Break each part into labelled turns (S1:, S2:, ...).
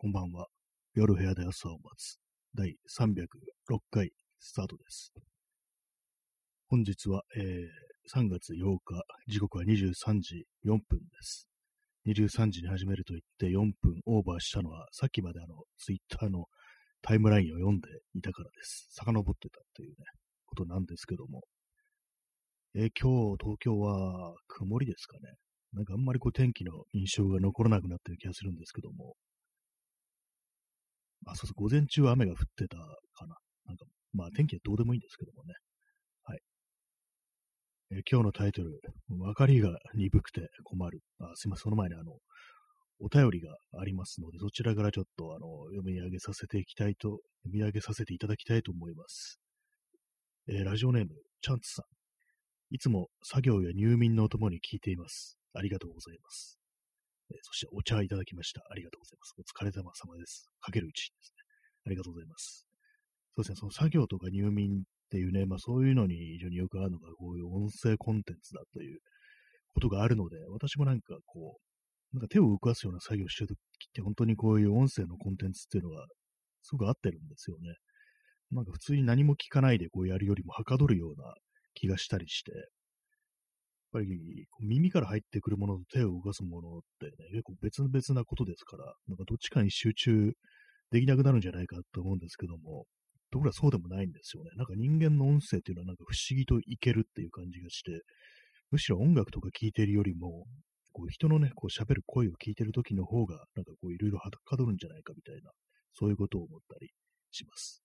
S1: こんばんは。夜部屋で朝を待つ。第306回スタートです。本日は、えー3月8日、時刻は23時4分です。23時に始めると言って4分オーバーしたのは、さっきまであの、ツイッターのタイムラインを読んでいたからです。遡ってたというね、ことなんですけども。えー今日、東京は曇りですかね。なんかあんまりこう天気の印象が残らなくなってる気がするんですけども。あ、そうそう、午前中は雨が降ってたかな。なんか、まあ天気はどうでもいいんですけどもね。はい。え今日のタイトル、分かりが鈍くて困る。あ、すいません、その前にあの、お便りがありますので、そちらからちょっとあの、読み上げさせていきたいと、読み上げさせていただきたいと思います。えーラジオネーム、チャンツさん。いつも作業や入眠のお供に聞いています。ありがとうございます。えそしてお茶いただきました。ありがとうございます。お疲れ様様です。かける1ですね。ありがとうございます。そうですね、その作業とか入眠っていうね、まあそういうのに非常によくあるのが、こういう音声コンテンツだということがあるので、私もなんかこう、なんか手を動かすような作業してるときって、本当にこういう音声のコンテンツっていうのが、すごく合ってるんですよね。なんか普通に何も聞かないでこうやるよりもはかどるような気がしたりして、ぱり耳から入ってくるものと手を動かすものってね、結構別々なことですから、なんかどっちかに集中できなくなるんじゃないかと思うんですけども、ところがそうでもないんですよね。なんか人間の音声っていうのはなんか不思議といけるっていう感じがして、むしろ音楽とか聴いてるよりも、こう人のね、こう喋る声を聞いてる時の方が、なんかこういろいろはかどるんじゃないかみたいな、そういうことを思ったりします。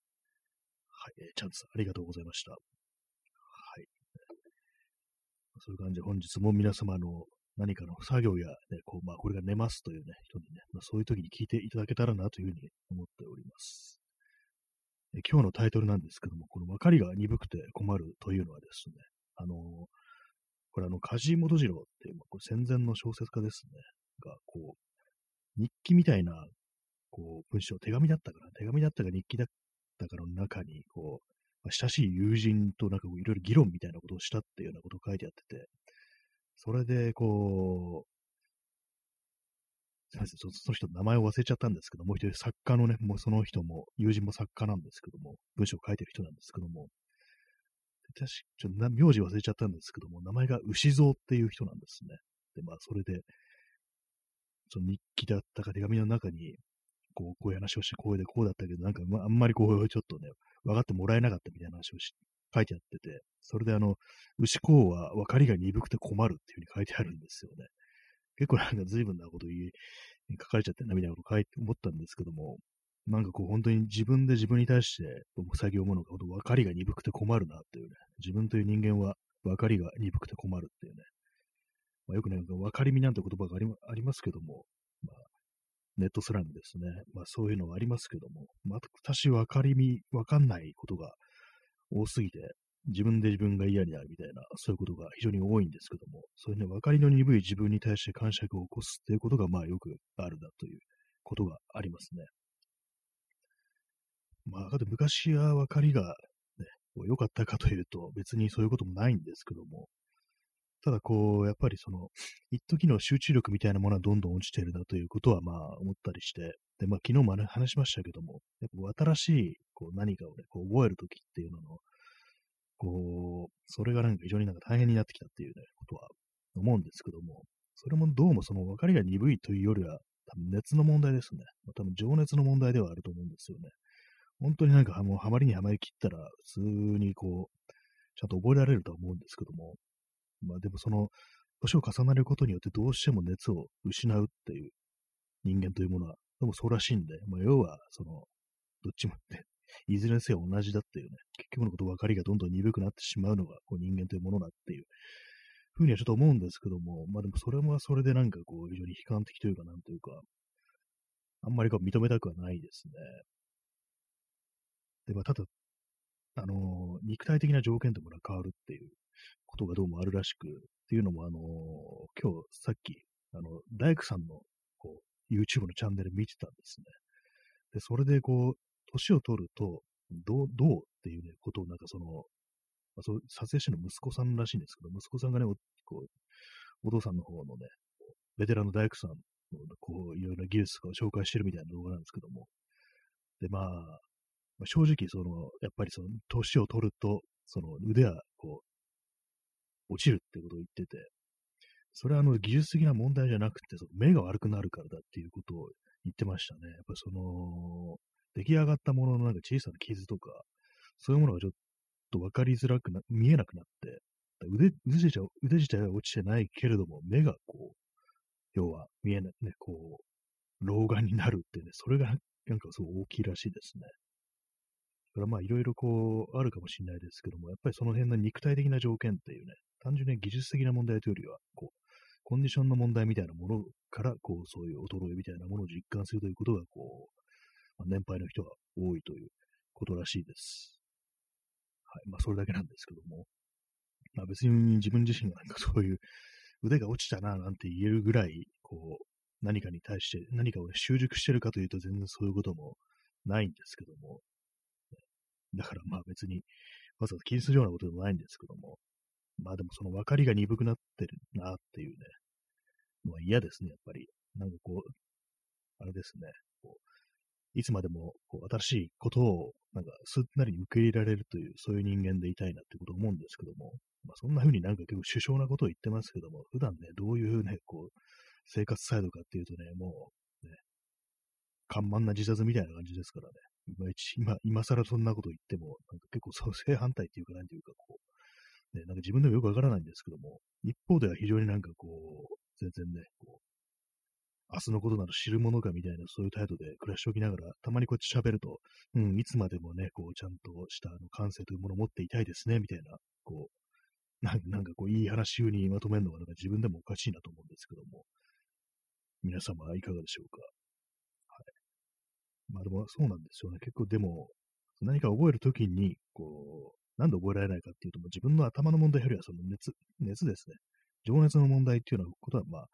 S1: はい、えーチャンツさん、ありがとうございました。そういう感じで本日も皆様の何かの作業や、ね、こう、まあ、これが寝ますというね、人にね、まあ、そういう時に聞いていただけたらなというふうに思っております。え今日のタイトルなんですけども、この分かりが鈍くて困るというのはですね、あのこれあの、梶本次郎っていう、まこれ戦前の小説家ですね、が、こう、日記みたいな、こう、文章、手紙だったかな、手紙だったか日記だったかの中に、こう、親しい友人となんかいろいろ議論みたいなことをしたっていうようなことを書いてあってて、それで、こう、すみません、その人名前を忘れちゃったんですけど、もう一人作家のね、もうその人も、友人も作家なんですけども、文章を書いてる人なんですけども、確かちょっと名字忘れちゃったんですけども、名前が牛蔵っていう人なんですね。で、まあ、それで、その日記だったか手紙の中に、こう、こういう話をして、こうでこうだったけど、なんか、まあ、あんまりこう、ちょっとね、分かってもらえなかったみたいな話を書いてあってて、それであの、牛公は分かりが鈍くて困るっていうふうに書いてあるんですよね。結構なんか随分なこと言い、書かれちゃってなみたいなこと書いて思ったんですけども、なんかこう本当に自分で自分に対して作業ものが本当分かりが鈍くて困るなっていうね、自分という人間は分かりが鈍くて困るっていうね、まあ、よくね、なんか分かりみなんて言葉がありますけども、ネットスラングですね。まあそういうのがありますけども、まあ私分かりみ、分かんないことが多すぎて、自分で自分が嫌になるみたいな、そういうことが非常に多いんですけども、そういうね、分かりの鈍い自分に対して感触を起こすっていうことが、まあよくあるなということがありますね。まあ、あと昔は分かりが、ね、良かったかというと、別にそういうこともないんですけども、ただこう、やっぱりその、一時の集中力みたいなものはどんどん落ちているなということはまあ思ったりして、で、まあ昨日も話しましたけども、やっぱ新しいこう何かをね、こう覚えるときっていうのの、こう、それがなんか非常になんか大変になってきたっていうね、ことは思うんですけども、それもどうもその分かりが鈍いというよりは、多分熱の問題ですね。まあ、多分情熱の問題ではあると思うんですよね。本当になんかもうハマりにはまりきったら、普通にこう、ちゃんと覚えられるとは思うんですけども、まあでもその、年を重ねることによってどうしても熱を失うっていう人間というものは、でもそうらしいんで、まあ要は、その、どっちもね、いずれにせよ同じだっていうね、結局のこと分かりがどんどん鈍くなってしまうのがこう人間というものだっていうふうにはちょっと思うんですけども、まあでもそれもそれでなんかこう非常に悲観的というかなんというか、あんまりこう認めたくはないですね。で、まあただ、あのー肉体的な条件というものが変わるっていうことがどうもあるらしく、っていうのもあのー今日さっき、あの、大工さんのこう YouTube のチャンネル見てたんですね。で、それでこう、年を取ると、どう、どうっていうね、ことをなんかその、まあ、そう撮影してるの息子さんらしいんですけど、息子さんがね、おこうお父さんの方のね、ベテランの大工さんのこう、いろいろな技術を紹介してるみたいな動画なんですけども。で、まあ、正直、その、やっぱりその、年を取ると、その腕は、こう、落ちるってことを言ってて、それはあの技術的な問題じゃなくて、その目が悪くなるからだっていうことを言ってましたね。やっぱりその、出来上がったもののなんか小さな傷とか、そういうものがちょっと分かりづらくな、見えなくなって、腕、腕自体腕自体は落ちてないけれども、目がこう、要は見えない、ね、こう、老眼になるってね、それがなんかすごい大きいらしいですね。だからまあいろいろこうあるかもしれないですけども、やっぱりその辺の肉体的な条件っていうね、単純に技術的な問題というよりは、こう、コンディションの問題みたいなものから、こう、そういう衰えみたいなものを実感するということが、こう、まあ、年配の人が多いということらしいです。はい。まあ、それだけなんですけども。まあ、別に自分自身がなんかそういう腕が落ちたな、なんて言えるぐらい、こう、何かに対して何かを、習熟してるかというと全然そういうこともないんですけども。だからまあ別に、わざわざ気にするようなことでもないんですけども。まあでもその分かりが鈍くなってるなっていうね、のは嫌ですね、やっぱり。なんかこう、あれですね、こういつまでもこう新しいことをなんかすんなり受け入れられるという、そういう人間でいたいなってことを思うんですけども、まあ、そんな風になんか結構首相なことを言ってますけども、普段ね、どういうね、こう、生活サイドかっていうとね、もう、ね、緩慢な自殺みたいな感じですからね、今今、今更そんなこと言っても、なんか結構正反対っていうか、なんていうか、こう、ね、なんか自分でもよくわからないんですけども、一方では非常になんかこう、全然ね、こう、明日のことなど知るものかみたいな、そういう態度で暮らしておきながら、たまにこっち喋ると、うん、いつまでもね、こう、ちゃんとしたあの感性というものを持っていたいですね、みたいな、こう、なんかこう、いい話風にまとめるのが、なんか自分でもおかしいなと思うんですけども、皆様いかがでしょうか。はい。まあでも、そうなんですよね。結構でも、何か覚えるときに、こう、なんで覚えられないかっていうと、もう自分の頭の問題よりはその熱、熱ですね。情熱の問題っていうようなことは、まあ、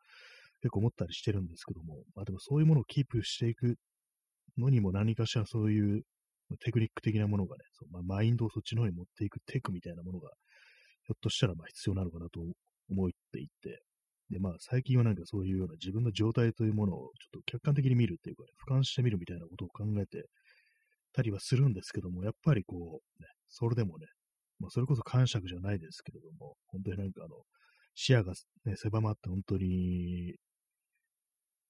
S1: 結構思ったりしてるんですけども、まあでもそういうものをキープしていくのにも何かしらそういうテクニック的なものがね、そまあ、マインドをそっちの方に持っていくテクみたいなものが、ひょっとしたらまあ必要なのかなと思っていて、で、まあ最近はなんかそういうような自分の状態というものをちょっと客観的に見るっていうか、ね、俯瞰してみるみたいなことを考えてたりはするんですけども、やっぱりこう、ね、それでもね、まあそれこそ感触じゃないですけれども、本当になんかあの、視野が、ね、狭まって本当に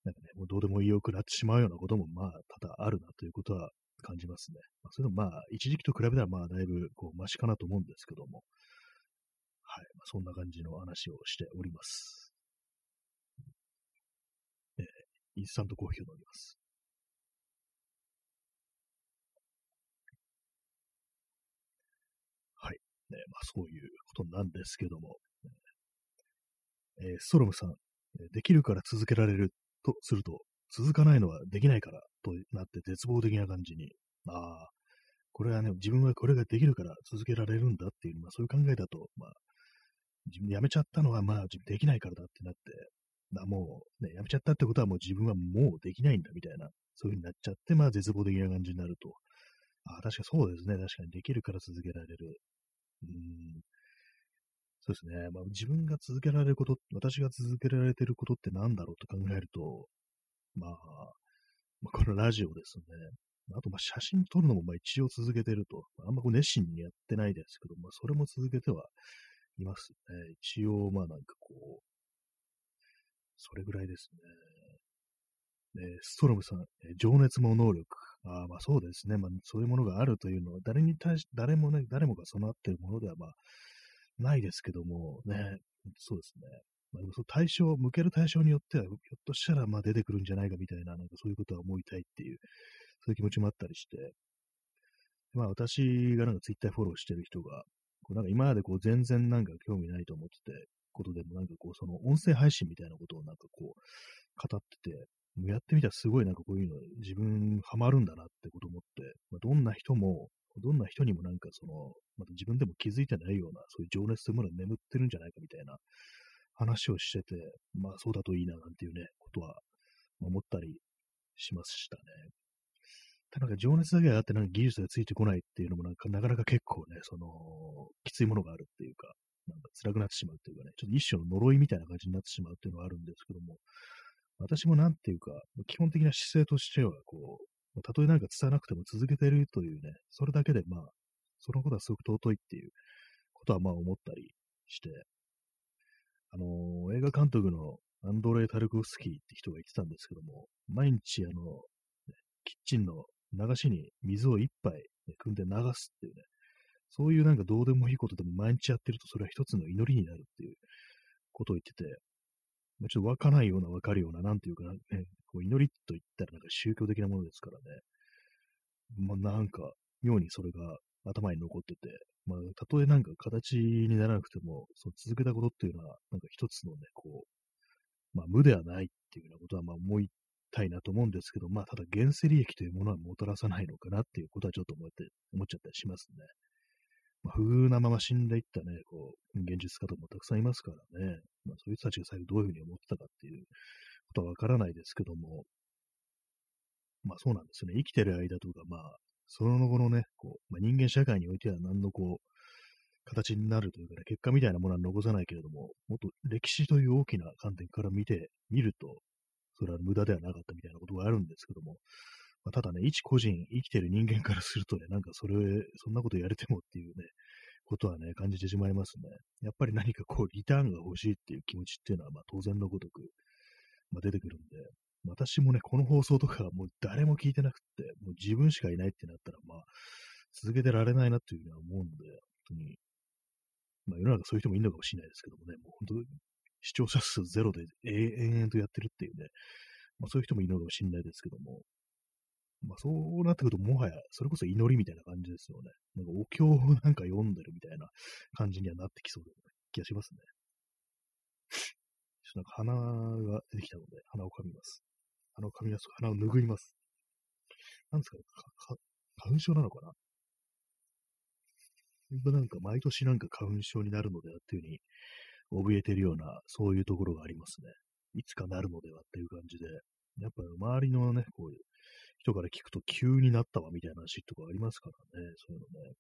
S1: なんかね、もうどうでもいいよくなってしまうようなことも、まあ、多々あるなということは感じますね。まあ、それでもまあ、一時期と比べたら、まあ、だいぶ、こう、マシかなと思うんですけども、はい。まあ、そんな感じの話をしております。えー、インスタントコーヒーを飲みます。はい。ね、まあ、そういうことなんですけども、えー、ストロムさん、できるから続けられるとすると、続かないのはできないからとなって絶望的な感じに、ああ、これはね、自分はこれができるから続けられるんだっていう、まあそういう考えだと、まあ、自分で辞めちゃったのはまあできないからだってなって、まあもうね、辞めちゃったってことはもう自分はもうできないんだみたいな、そういう風になっちゃって、まあ絶望的な感じになると。ああ、確かにそうですね。確かにできるから続けられる。うん。そうですね。まあ、自分が続けられること、私が続けられてることって何だろうと考えると、まあ、まあ、このラジオですね。あと、まあ、写真撮るのもまあ一応続けてると。あんまこう熱心にやってないですけど、まあ、それも続けてはいますね。一応、まあなんかこう、それぐらいですね。で、ストロムさん、情熱も能力。あまあそうですね。まあそういうものがあるというのは、誰に対し、誰もね、誰もが備わっているものではまあないですけども、ね、そうですね。まあ、その対象、向ける対象によっては、ひょっとしたらまあ出てくるんじゃないかみたいな、なんかそういうことは思いたいっていう、そういう気持ちもあったりして、まあ私がなんかツイッターフォローしてる人が、こうなんか今までこう全然なんか興味ないと思ってて、ことでもなんかこうその音声配信みたいなことをなんかこう語ってて、やってみたらすごいなんかこういうの自分ハマるんだなってこと思って、まあ、どんな人もどんな人にもなんかその、また自分でも気づいてないような、そういう情熱というものが眠ってるんじゃないかみたいな話をしてて、まあそうだといいななんていうね、ことは思ったりしましたね。ただなんか情熱だけあってなんか技術がついてこないっていうのもなんかなかなか結構ね、その、きついものがあるっていうか、なんか辛くなってしまうっていうかね、ちょっと一種の呪いみたいな感じになってしまうっていうのがあるんですけども、私もなんていうか、基本的な姿勢としては、こう、たとえなんか伝えなくても続けてるというね、それだけでまあ、そのことはすごく尊いっていうことはまあ思ったりして、あのー、映画監督のアンドレイ・タルコフスキーって人が言ってたんですけども、毎日あの、キッチンの流しに水を一杯、ね、汲んで流すっていうね、そういうなんかどうでもいいことでも毎日やってるとそれは一つの祈りになるっていうことを言ってて、ま、ちょっと湧かないような湧かるような、なんていうかね、こう祈りと言ったらなんか宗教的なものですからね、まあなんか妙にそれが頭に残ってて、まあたとえなんか形にならなくても、その続けたことっていうのはなんか一つのね、こう、まあ無ではないっていうようなことはまあ思いたいなと思うんですけど、まあただ原生利益というものはもたらさないのかなっていうことはちょっと思って、思っちゃったりしますね。不遇なまま死んでいったね、こう、現実家ともたくさんいますからね、まあ、そういう人たちが最後どういうふうに思ってたかっていうことはわからないですけども、まあそうなんですね。生きてる間とか、まあ、その後のね、こう、まあ、人間社会においては何のこう、形になるというかね、結果みたいなものは残さないけれども、もっと歴史という大きな観点から見てみると、それは無駄ではなかったみたいなことがあるんですけども、まあ、ただね、一個人、生きてる人間からするとね、なんかそれ、そんなことやれてもっていうね、ことはね、感じてしまいますね。やっぱり何かこう、リターンが欲しいっていう気持ちっていうのは、まあ当然のごとく、まあ、出てくるんで、私もね、この放送とかもう誰も聞いてなくって、もう自分しかいないってなったら、まあ、続けてられないなっていうふうには思うんで、本当に、まあ世の中そういう人もいるのかもしれないですけどもね、もう本当、視聴者数ゼロで延々とやってるっていうね、まあそういう人もいるのかもしれないですけども、まあそうなってくると、もはや、それこそ祈りみたいな感じですよね。なんかお経をなんか読んでるみたいな感じにはなってきそうな気がしますね。ちょっとなんか鼻が出てきたので、鼻をかみます。鼻をかみます。鼻を拭います。なんですかね、か、か、花粉症なのかな？なんか毎年なんか花粉症になるのではっていうふうに怯えてるような、そういうところがありますね。いつかなるのではっていう感じで、やっぱ周りのね、こういう人から聞くと急になったわみたいな話とかありますからね、そういうのね。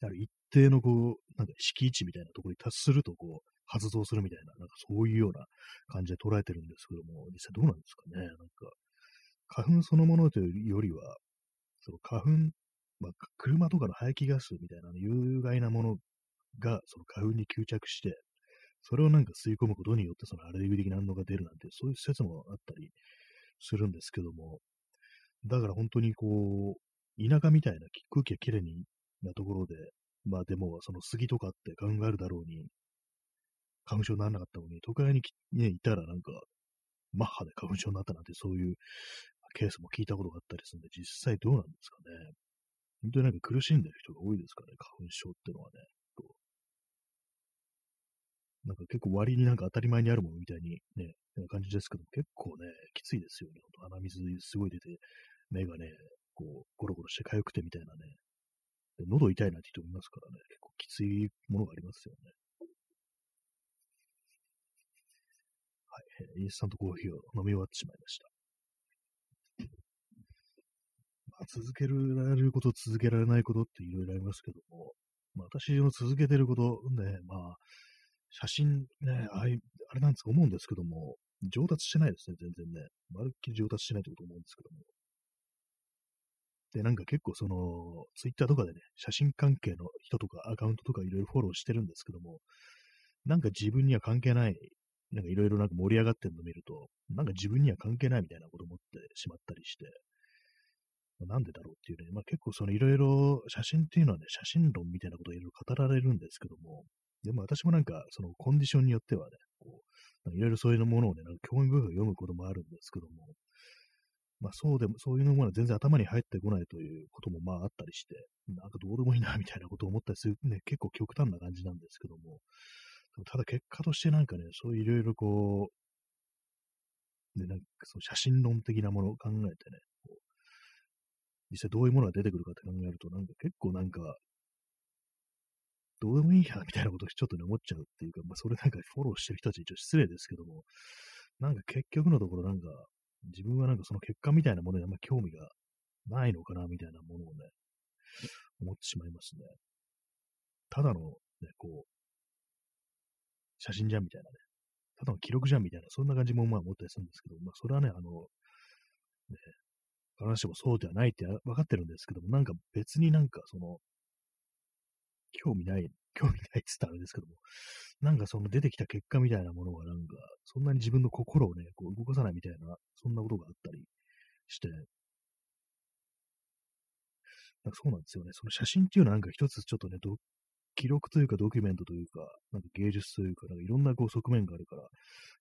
S1: やはり一定のこう、なんか敷地みたいなところに達するとこう、発動するみたいな、なんかそういうような感じで捉えてるんですけども、実際どうなんですかね。なんか、花粉そのものというよりは、その花粉、まあ、車とかの排気ガスみたいな有害なものがその花粉に吸着して、それをなんか吸い込むことによってそのアレルギー的な反応が出るなんて、そういう説もあったりするんですけども、だから本当にこう、田舎みたいな空気がきれいなところで、まあでも、その杉とかって花粉があるだろうに、花粉症にならなかったのに、都会に、ね、いたらなんか、マッハで花粉症になったなんてそういうケースも聞いたことがあったりするんで、実際どうなんですかね。本当になんか苦しんでる人が多いですからね、花粉症ってのはね。なんか結構割になんか当たり前にあるものみたいにね、な感じですけど、結構ね、きついですよね。鼻水すごい出て、目がね、こう、ゴロゴロして痒くてみたいなね。で喉痛いなって人もいますからね、結構きついものがありますよね。はい、インスタントコーヒーを飲み終わってしまいました。まあ、続けられること、続けられないことっていろいろありますけども、まあ、私の続けてることね、まあ、写真ね、あれあれなんですか、思うんですけども、上達してないですね、全然ね。まるっきり上達してないってこと思うんですけども。で、なんか結構その、ツイッターとかでね、写真関係の人とかアカウントとかいろいろフォローしてるんですけども、なんか自分には関係ない、なんかいろいろなんか盛り上がってるのを見ると、なんか自分には関係ないみたいなこと思ってしまったりして、まあ、なんでだろうっていうね、まあ結構そのいろいろ写真っていうのはね、写真論みたいなことをいろいろ語られるんですけども、でも私もなんかそのコンディションによってはね、こう、いろいろそういうものをね、なんか興味深く読むこともあるんですけども、まあそうでも、そういうものは全然頭に入ってこないということもまああったりして、なんかどうでもいいなみたいなことを思ったりするね、結構極端な感じなんですけども、ただ結果としてなんかね、そういういろいろこう、ね、なんかその写真論的なものを考えてね、実際どういうものが出てくるかって考えると、なんか結構なんか、どうでもいいや、みたいなことをちょっとね、思っちゃうっていうか、まあ、それなんかフォローしてる人たち一応失礼ですけども、なんか結局のところなんか、自分はなんかその結果みたいなものにあんま興味がないのかな、みたいなものをね、思ってしまいますね。ただの、ね、こう、写真じゃんみたいなね。ただの記録じゃんみたいな、そんな感じもまあ思ったりするんですけど、まあそれはね、あの、ね、必ずしもそうではないって分かってるんですけども、なんか別になんかその、興味ない、興味ないっつったらあれですけども、なんかその出てきた結果みたいなものがなんか、そんなに自分の心をね、こう動かさないみたいな、そんなことがあったりして、なんかそうなんですよね。その写真っていうのはなんか一つちょっとね、記録というかドキュメントというか、なんか芸術というか、なんかいろんなこう側面があるから、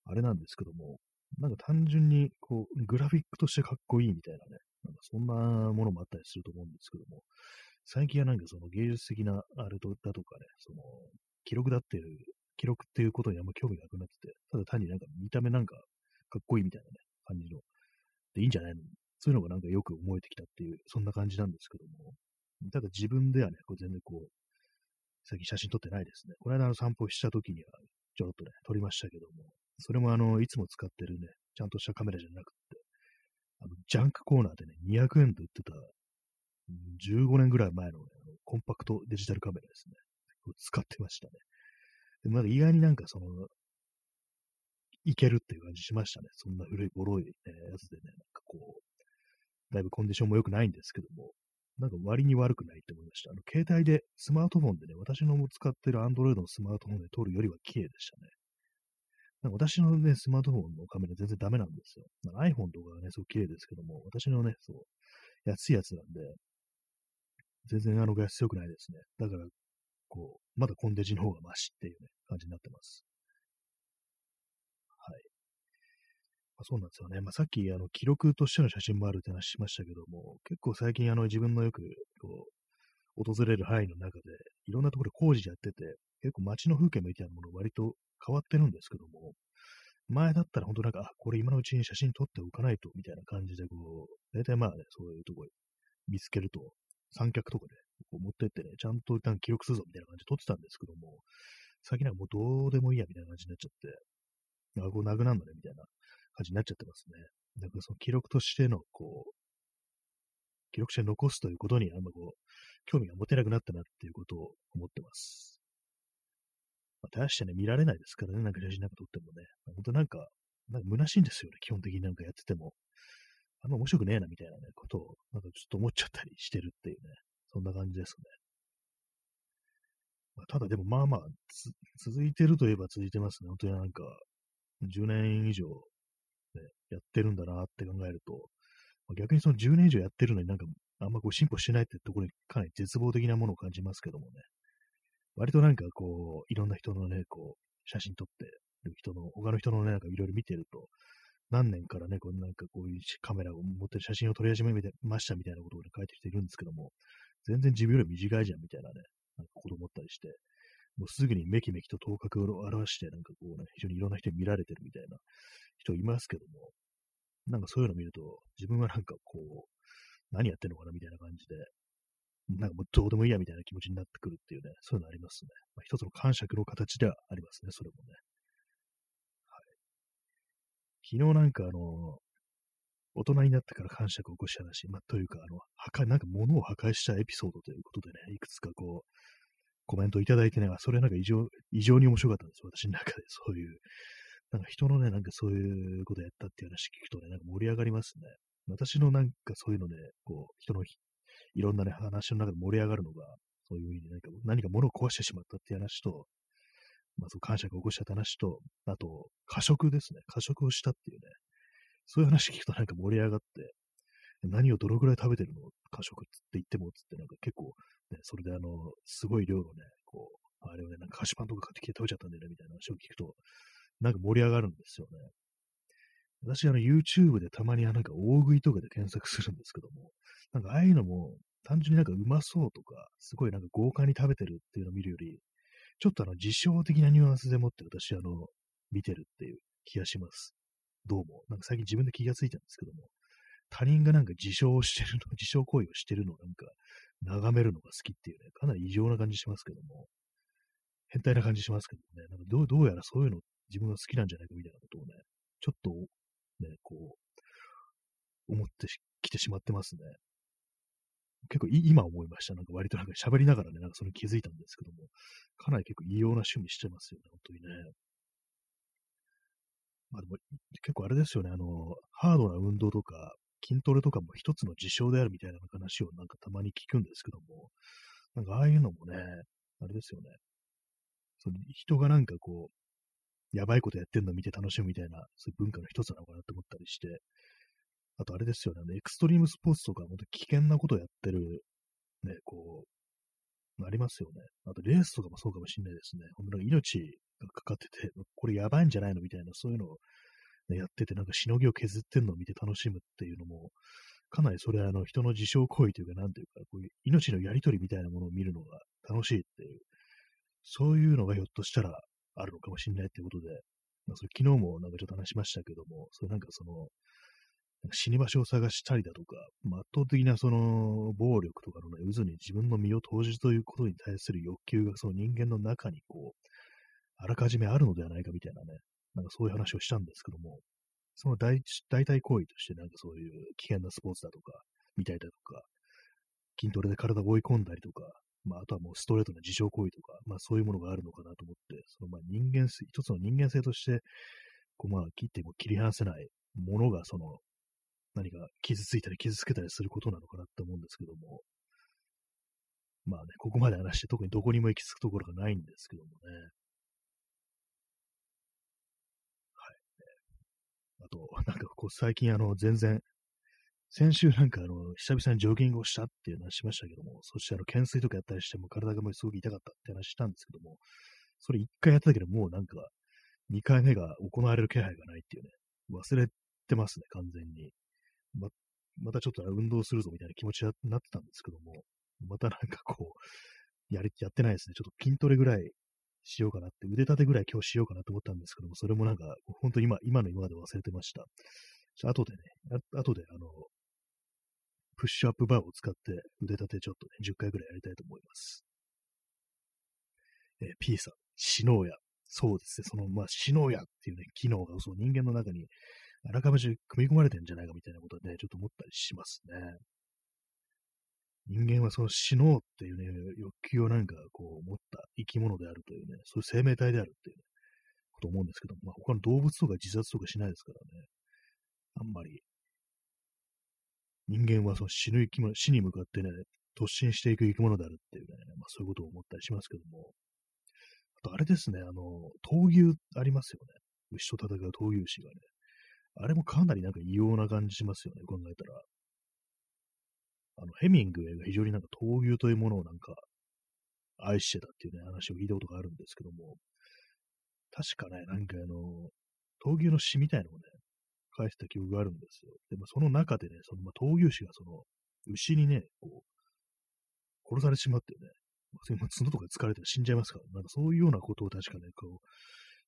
S1: あれなんですけども、なんか単純にこう、グラフィックとしてかっこいいみたいなね、なんかそんなものもあったりすると思うんですけども、最近はなんかその芸術的なあれとだとかね、その記録だっていう、記録っていうことにあんま興味がなくなってて、ただ単になんか見た目なんかかっこいいみたいなね、感じの、でいいんじゃないの？そういうのがなんかよく思えてきたっていう、そんな感じなんですけども、ただ自分ではね、こう全然こう、最近写真撮ってないですね。この間の散歩した時には、ちょろっとね、撮りましたけども、それもあの、いつも使ってるね、ちゃんとしたカメラじゃなくて、あの、ジャンクコーナーでね、200円で売ってた15年ぐらい前の,、ね、のコンパクトデジタルカメラですね。使ってましたね。でもなんか意外になんかその、いけるっていう感じしましたね。そんな古いボロい、ね、やつでね、なんかこう、だいぶコンディションも良くないんですけども、なんか割に悪くないって思いました。あの、携帯で、スマートフォンでね、私の使ってる Android のスマートフォンで撮るよりは綺麗でしたね。なんか私のね、スマートフォンのカメラ全然ダメなんですよ。iPhone とかはね、すごく綺麗ですけども、私のね、そう、安いやつなんで、全然あの画質良くないですね。だから、こう、まだコンデジの方がマシっていうね、感じになってます。はい。まあ、そうなんですよね。まあ、さっき、あの、記録としての写真もあるって話しましたけども、結構最近、あの、自分のよく、こう、訪れる範囲の中で、いろんなところで工事やってて、結構街の風景みたいなもの割と変わってるんですけども、前だったら本当なんか、あ、これ今のうちに写真撮っておかないと、みたいな感じで、こう、大体まあね、そういうとこ見つけると、三脚とかで、こう持ってってね、ちゃんと一旦記録するぞみたいな感じで撮ってたんですけども、最近なんかもうどうでもいいやみたいな感じになっちゃって、あ、こうなくなるのねみたいな感じになっちゃってますね。だからその記録としての、こう、記録して残すということにあんまこう、興味が持てなくなったなっていうことを思ってます。まあ、大してね、見られないですからね、なんか写真なんか撮ってもね。本当なんか、なんか虚しいんですよね、基本的になんかやってても。あんま面白くねえな、みたいなね、ことを、なんかちょっと思っちゃったりしてるっていうね、そんな感じですね。まあ、ただでもまあまあ、続いてるといえば続いてますね。本当になんか、10年以上、ね、やってるんだなって考えると、まあ、逆にその10年以上やってるのになんか、あんまこう進歩してないってところにかなり絶望的なものを感じますけどもね。割となんかこう、いろんな人のね、こう、写真撮ってる人の、他の人のね、なんかいろいろ見てると、何年からね、こうなんかこういうカメラを持ってる写真を撮り始めましたみたいなことを、ね、書いてきているんですけども、全然自分より短いじゃんみたいなね、なんかこと思ったりして、もうすぐにメキメキと頭角を表して、なんかこうね、非常にいろんな人に見られてるみたいな人いますけども、なんかそういうのを見ると、自分はなんかこう、何やってんのかなみたいな感じで、なんかもうどうでもいいやみたいな気持ちになってくるっていうね、そういうのありますね。まあ、一つの感触の形ではありますね、それもね。昨日なんかあの、大人になってから感触を起こした話、まあ、というか、あの、破壊、なんか物を破壊したエピソードということでね、いくつかこう、コメントいただいてね、それなんか異常、異常に面白かったんです私の中で、そういう、なんか人のね、なんかそういうことやったっていう話聞くとね、なんか盛り上がりますね。私のなんかそういうので、こう、人のいろんなね、話の中で盛り上がるのが、そういうふうに何か、何か物を壊してしまったっていう話と、まあ、その感謝が起こしちゃった話と、あと、過食ですね。過食をしたっていうね。そういう話聞くとなんか盛り上がって、何をどのくらい食べてるの？過食って言っても、つってなんか結構、ね、それであの、すごい量のね、こう、あれをね、なんか菓子パンとか買ってきて食べちゃったんだよね、みたいな話を聞くと、なんか盛り上がるんですよね。私、あの、YouTube でたまになんか大食いとかで検索するんですけども、なんかああいうのも、単純になんかうまそうとか、すごいなんか豪華に食べてるっていうのを見るより、ちょっとあの、自称的なニュアンスでもって私、あの、見てるっていう気がします。どうも。なんか最近自分で気がついたんですけども、他人がなんか自称してるの、自称行為をしてるのをなんか、眺めるのが好きっていうね、かなり異常な感じしますけども、変態な感じしますけどもね、なんかどうどうやらそういうの自分が好きなんじゃないかみたいなことをね、ちょっと、ね、こう、思ってきてしまってますね。結構今思いました。なんか割となんか喋りながらね、なんかそれ気づいたんですけども、かなり結構異様な趣味してますよね、本当にね。まあでも、結構あれですよね、あの、ハードな運動とか、筋トレとかも一つの事象であるみたいな話をなんかたまに聞くんですけども、なんかああいうのもね、あれですよね。その人がなんかこう、やばいことやってんの見て楽しむみたいな、そういう文化の一つなのかなって思ったりして、あとあれですよね、エクストリームスポーツとか、本当危険なことをやってる、ね、こう、ありますよね。あとレースとかもそうかもしれないですね。本当に命がかかってて、これやばいんじゃないのみたいな、そういうのを、ね、やってて、なんかしのぎを削ってんのを見て楽しむっていうのも、かなりそれはあの人の自傷行為というか、なんていうか、こういう命のやりとりみたいなものを見るのが楽しいっていう、そういうのがひょっとしたらあるのかもしれないってことで、まあ、それ昨日もなんかちょっと話しましたけども、それなんかその、死に場所を探したりだとか、圧倒的なその暴力とかのね、渦に自分の身を投じるということに対する欲求がその人間の中にこう、あらかじめあるのではないかみたいなね、なんかそういう話をしたんですけども、その代代替行為としてなんかそういう危険なスポーツだとか、みたいだとか、筋トレで体を追い込んだりとか、まあ、あとはもうストレートな自傷行為とか、まあそういうものがあるのかなと思って、そのまあ人間性、一つの人間性として、こうまあ切っても切り離せないものがその何か傷ついたり傷つけたりすることなのかなって思うんですけども、まあね、ここまで話して特にどこにも行き着くところがないんですけどもね。はいあと、なんかこう最近あの全然、先週なんかあの、久々にジョギングをしたっていう話しましたけども、そしてあの、懸垂とかやったりしても体がもうすごく痛かったって話したんですけども、それ一回やっただけでもうなんか、二回目が行われる気配がないっていうね、忘れてますね、完全に。ま、またちょっと運動するぞみたいな気持ちになってたんですけども、またなんかこう、やり、やってないですね。ちょっと筋トレぐらいしようかなって、腕立てぐらい今日しようかなと思ったんですけども、それもなんか、本当に今、今の今まで忘れてました。あ、後でね、あ後で、あの、プッシュアップバーを使って腕立てちょっとね、10回ぐらいやりたいと思います。えー、P さん、死のうや。そうですね、その、まあ、死のうやっていうね、機能がそう人間の中にあらかじめ組み込まれてんじゃないかみたいなことはね、ちょっと思ったりしますね。人間はその死のうっていうね、欲求をなんかこう持った生き物であるというね、そういう生命体であるっていう、ね、こと思うんですけど、まあ他の動物とか自殺とかしないですからね、あんまり。人間はその死ぬ生き物、死に向かってね、突進していく生き物であるっていうね、まあそういうことを思ったりしますけども、あとあれですね、あの、闘牛ありますよね。牛と戦う闘牛士がね。あれもかなりなんか異様な感じしますよね、考えたら。あの、ヘミングウェイが非常になんか闘牛というものをなんか愛してたっていうね、話を聞いたことがあるんですけども、確かね、なんかあの、闘牛の詩みたいなのをね、書いてた記憶があるんですよ。でもその中でね、その、まあ、闘牛士がその、牛にね、こう、殺されてしまってね、まあ、角とかで疲れて死んじゃいますから、なんかそういうようなことを確かね、こう、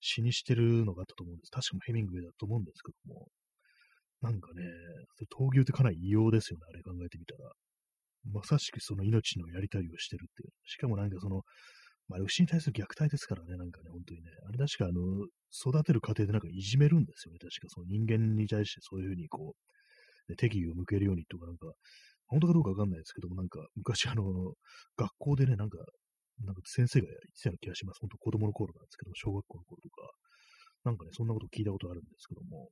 S1: 死にしてるのがあったと思うんです。確かヘミングウェイだと思うんですけども、なんかね、闘牛ってかなり異様ですよね、あれ考えてみたら。まさしくその命のやりたりをしてるっていう。しかもなんかその、まあ、牛に対する虐待ですからね、なんかね、本当にね。あれ確かあの、育てる過程でなんかいじめるんですよね、確かその人間に対してそういうふうにこう、ね、敵意を向けるようにとかなんか、本当かどうかわかんないですけども、なんか昔あの、学校でね、なんか、なんか先生が言ってたような気がします。本当子供の頃なんですけども、小学校の頃とか、なんかね、そんなこと聞いたことあるんですけども、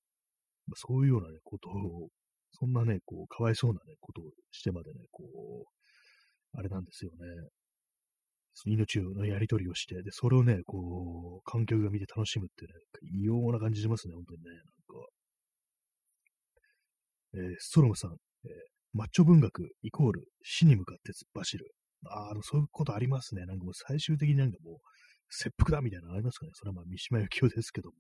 S1: そういうようなね、ことをそんなね、こう、かわいそうなね、ことをしてまでね、こう、あれなんですよね。命のやり取りをして、で、それをね、こう、観客が見て楽しむってね、異様な感じしますね、本当にね、なんか。えー、ストロムさん、えー、マッチョ文学イコール死に向かって突っ走る。ああ、そういうことありますね。なんかもう最終的になんかもう、切腹だみたいなのありますかね。それはまあ三島由紀夫ですけども。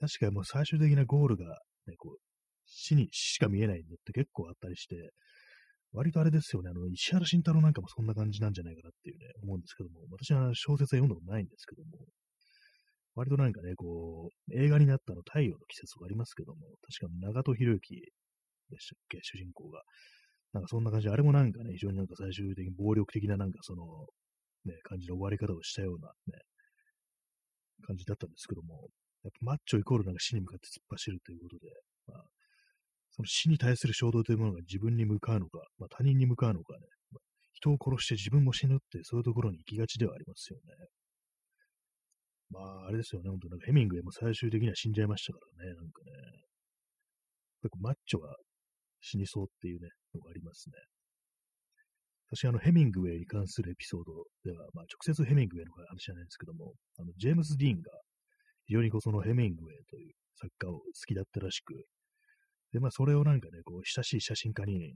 S1: 確かにもう最終的なゴールが、ね、こう、死にしか見えないのって結構あったりして、割とあれですよね、あの、石原慎太郎なんかもそんな感じなんじゃないかなっていうね、思うんですけども、私は小説は読んだことないんですけども、割となんかね、こう、映画になったの太陽の季節とかありますけども、確か長戸博之でしたっけ、主人公が。なんかそんな感じで、あれもなんかね、非常になんか最終的に暴力的ななんかその、ね、感じの終わり方をしたようなね、感じだったんですけども、やっぱマッチョイコールなんか死に向かって突っ走るということで、まあ、その死に対する衝動というものが自分に向かうのか、まあ、他人に向かうのかね、まあ、人を殺して自分も死ぬってそういうところに行きがちではありますよね。まあ、あれですよね、本当なんかヘミングウェイも最終的には死んじゃいましたからね、なんかね。結構マッチョが死にそうっていうね、のがありますね。私、あの、ヘミングウェイに関するエピソードでは、まあ、直接ヘミングウェイの話じゃないんですけども、あの、ジェームズ・ディーンが、非常にこう、そのヘミングウェイという作家を好きだったらしく、で、まあ、それをなんかね、こう、親しい写真家に、ね、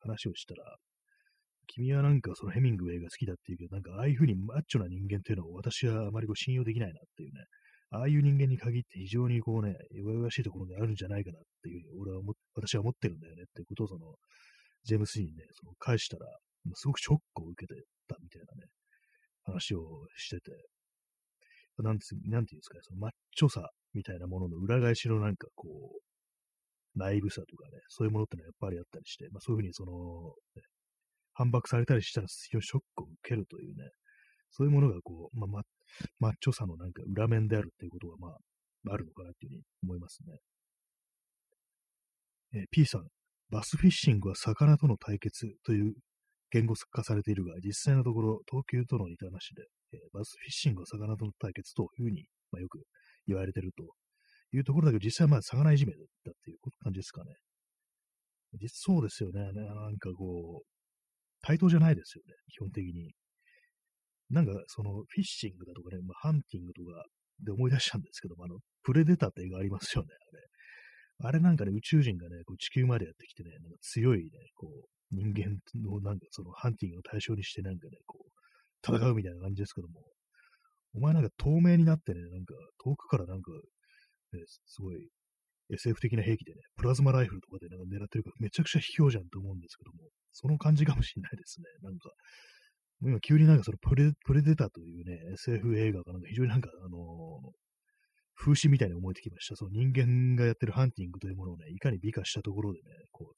S1: 話をしたら、君はなんかそのヘミングウェイが好きだっていうけど、なんかああいう風にマッチョな人間っていうのを私はあまりこう信用できないなっていうね、ああいう人間に限って非常にこうね、弱々しいところがあるんじゃないかなっていうふうに俺は思っ私は思ってるんだよねっていうことをその、ジェームス・にね、その返したら、すごくショックを受けてたみたいなね、話をしてて、なんてなんていうんですかね、そのマッチョさみたいなものの裏返しのなんかこう、ナイブさとかね、そういうものってのはやっぱりあったりして、まあそういうふうにその、ね、反駁されたりしたら非常にショックを受けるというね、そういうものがこう、まあ、マッチョさのなんか裏面であるっていうことがまあ、あるのかなっていうふうに思いますね。えー、P さん、バスフィッシングは魚との対決という言語化されているが、実際のところ、東急との似た話で、えー、バスフィッシングは魚との対決というふうに、まあ、よく言われているというところだけど、実際はまあ魚いじめだっていう感じですかね。実そうですよね。なんかこう、対等じゃないですよね、基本的に。なんか、その、フィッシングだとかね、まあ、ハンティングとかで思い出したんですけども、あの、プレデターって映画ありますよね、あれ。あれなんかね、宇宙人がね、こう地球までやってきてね、なんか強いね、こう、人間のなんかそのハンティングを対象にしてなんかね、こう、戦うみたいな感じですけども、お前なんか透明になってね、なんか遠くからなんか、ね、すごい SF 的な兵器でね、プラズマライフルとかでなんか狙ってるからめちゃくちゃ卑怯じゃんと思うんですけども、その感じかもしれないですね。なんか、もう今急になんかそのプレプレデターというね、SF 映画がなんか非常になんかあのー、風刺みたいに思えてきました。その人間がやってるハンティングというものをね、いかに美化したところでね、こう、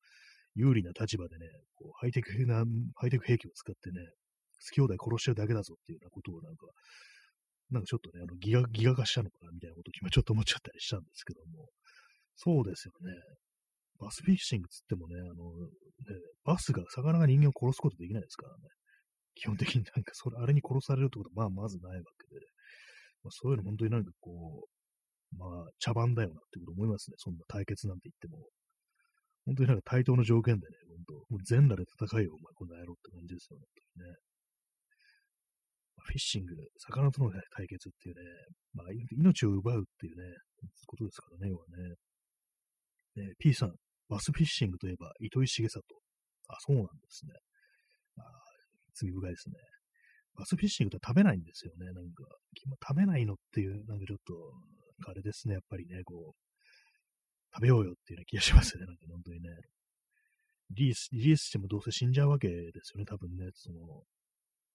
S1: 有利な立場でね、こうハイテクな、ハイテク兵器を使ってね、好き兄弟殺しちゃうだけだぞっていうようなことをなんか、なんかちょっとね、あのギガ、ギガ化したのかなみたいなことを今ちょっと思っちゃったりしたんですけども、そうですよね。バスフィッシングつってもね、あの、ね、バスが、魚が人間を殺すことできないですからね。基本的になんか、それ、あれに殺されるってことは、まあ、まずないわけで、まあ、そういうの本当になんかこう、まあ、茶番だよなって思いますね。そんな対決なんて言っても。本当になんか対等の条件でね、本当、もう全裸で戦いよ、お前、この野郎って感じですよね。ねフィッシング、魚との、ね、対決っていうね、まあ、命を奪うっていうね、ことですからね、要はね。ね、P さん、バスフィッシングといえば、糸井重里。あ、そうなんですね。あ罪深いですね。バスフィッシングって食べないんですよね。なんか、食べないのっていう、なんかちょっと、あれですね。やっぱりね、こう、食べようよっていうような気がしますよね。なんか本当にね。リリース、リリースしてもどうせ死んじゃうわけですよね。多分ね、その、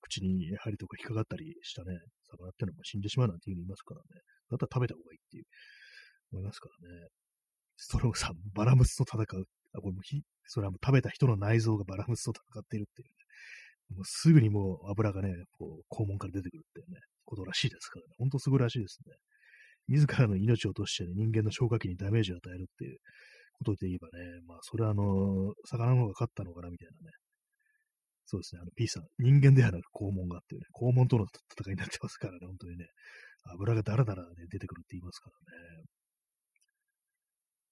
S1: 口に針とか引っかかったりしたね、魚ってのも死んでしまうなんていうふうに言いますからね。だったら食べた方がいいっていう、思いますからね。ストローさん、バラムスと戦う。あ、これもひ、それはもう食べた人の内臓がバラムスと戦っているっていうね。もうすぐにもう油がね、こう、肛門から出てくるっていうね、ことらしいですからね。ほんとすぐらしいですね。自らの命を落として、ね、人間の消化器にダメージを与えるっていうことで言えばね、まあ、それはあの、魚の方が勝ったのかなみたいなね。そうですね、あの、P さん、人間ではなく肛門がっていうね、肛門との戦いになってますからね、本当にね、油がだらだらね、出てくるって言いますからね。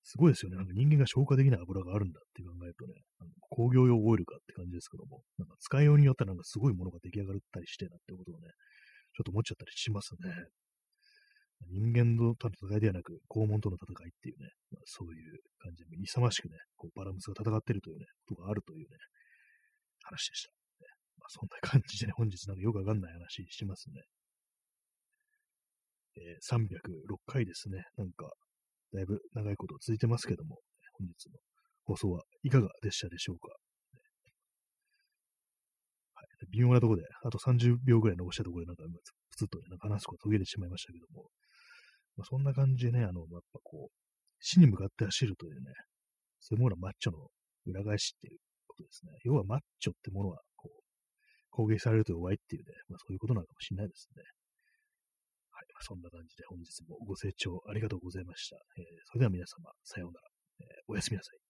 S1: すごいですよね。なんか人間が消化できない油があるんだって考えるとね、あの工業用オイルかって感じですけども、なんか使いようによってはなんかすごいものが出来上がったりしてなってことをね、ちょっと思っちゃったりしますね。人間との戦いではなく、肛門との戦いっていうね、まあ、そういう感じで、勇ましくね、こうバラムスが戦ってるというね、ことがあるというね、話でした。ねまあ、そんな感じでね、本日なんかよくわかんない話しますね。えー、306回ですね。なんか、だいぶ長いこと続いてますけども、本日の放送はいかがでしたでしょうか。微妙なところで、あと30秒ぐらい残したところで、なんか、プツッとね、なんか話すこと途切れてしまいましたけども、まあ、そんな感じでね、あの、やっぱこう、死に向かって走るというね、そういうものはマッチョの裏返しっていうことですね。要はマッチョってものは、こう、攻撃されると弱いっていうね、まあそういうことなのかもしれないですね。はいそんな感じで本日もご清聴ありがとうございました。えー、それでは皆様、さようなら、えー、おやすみなさい。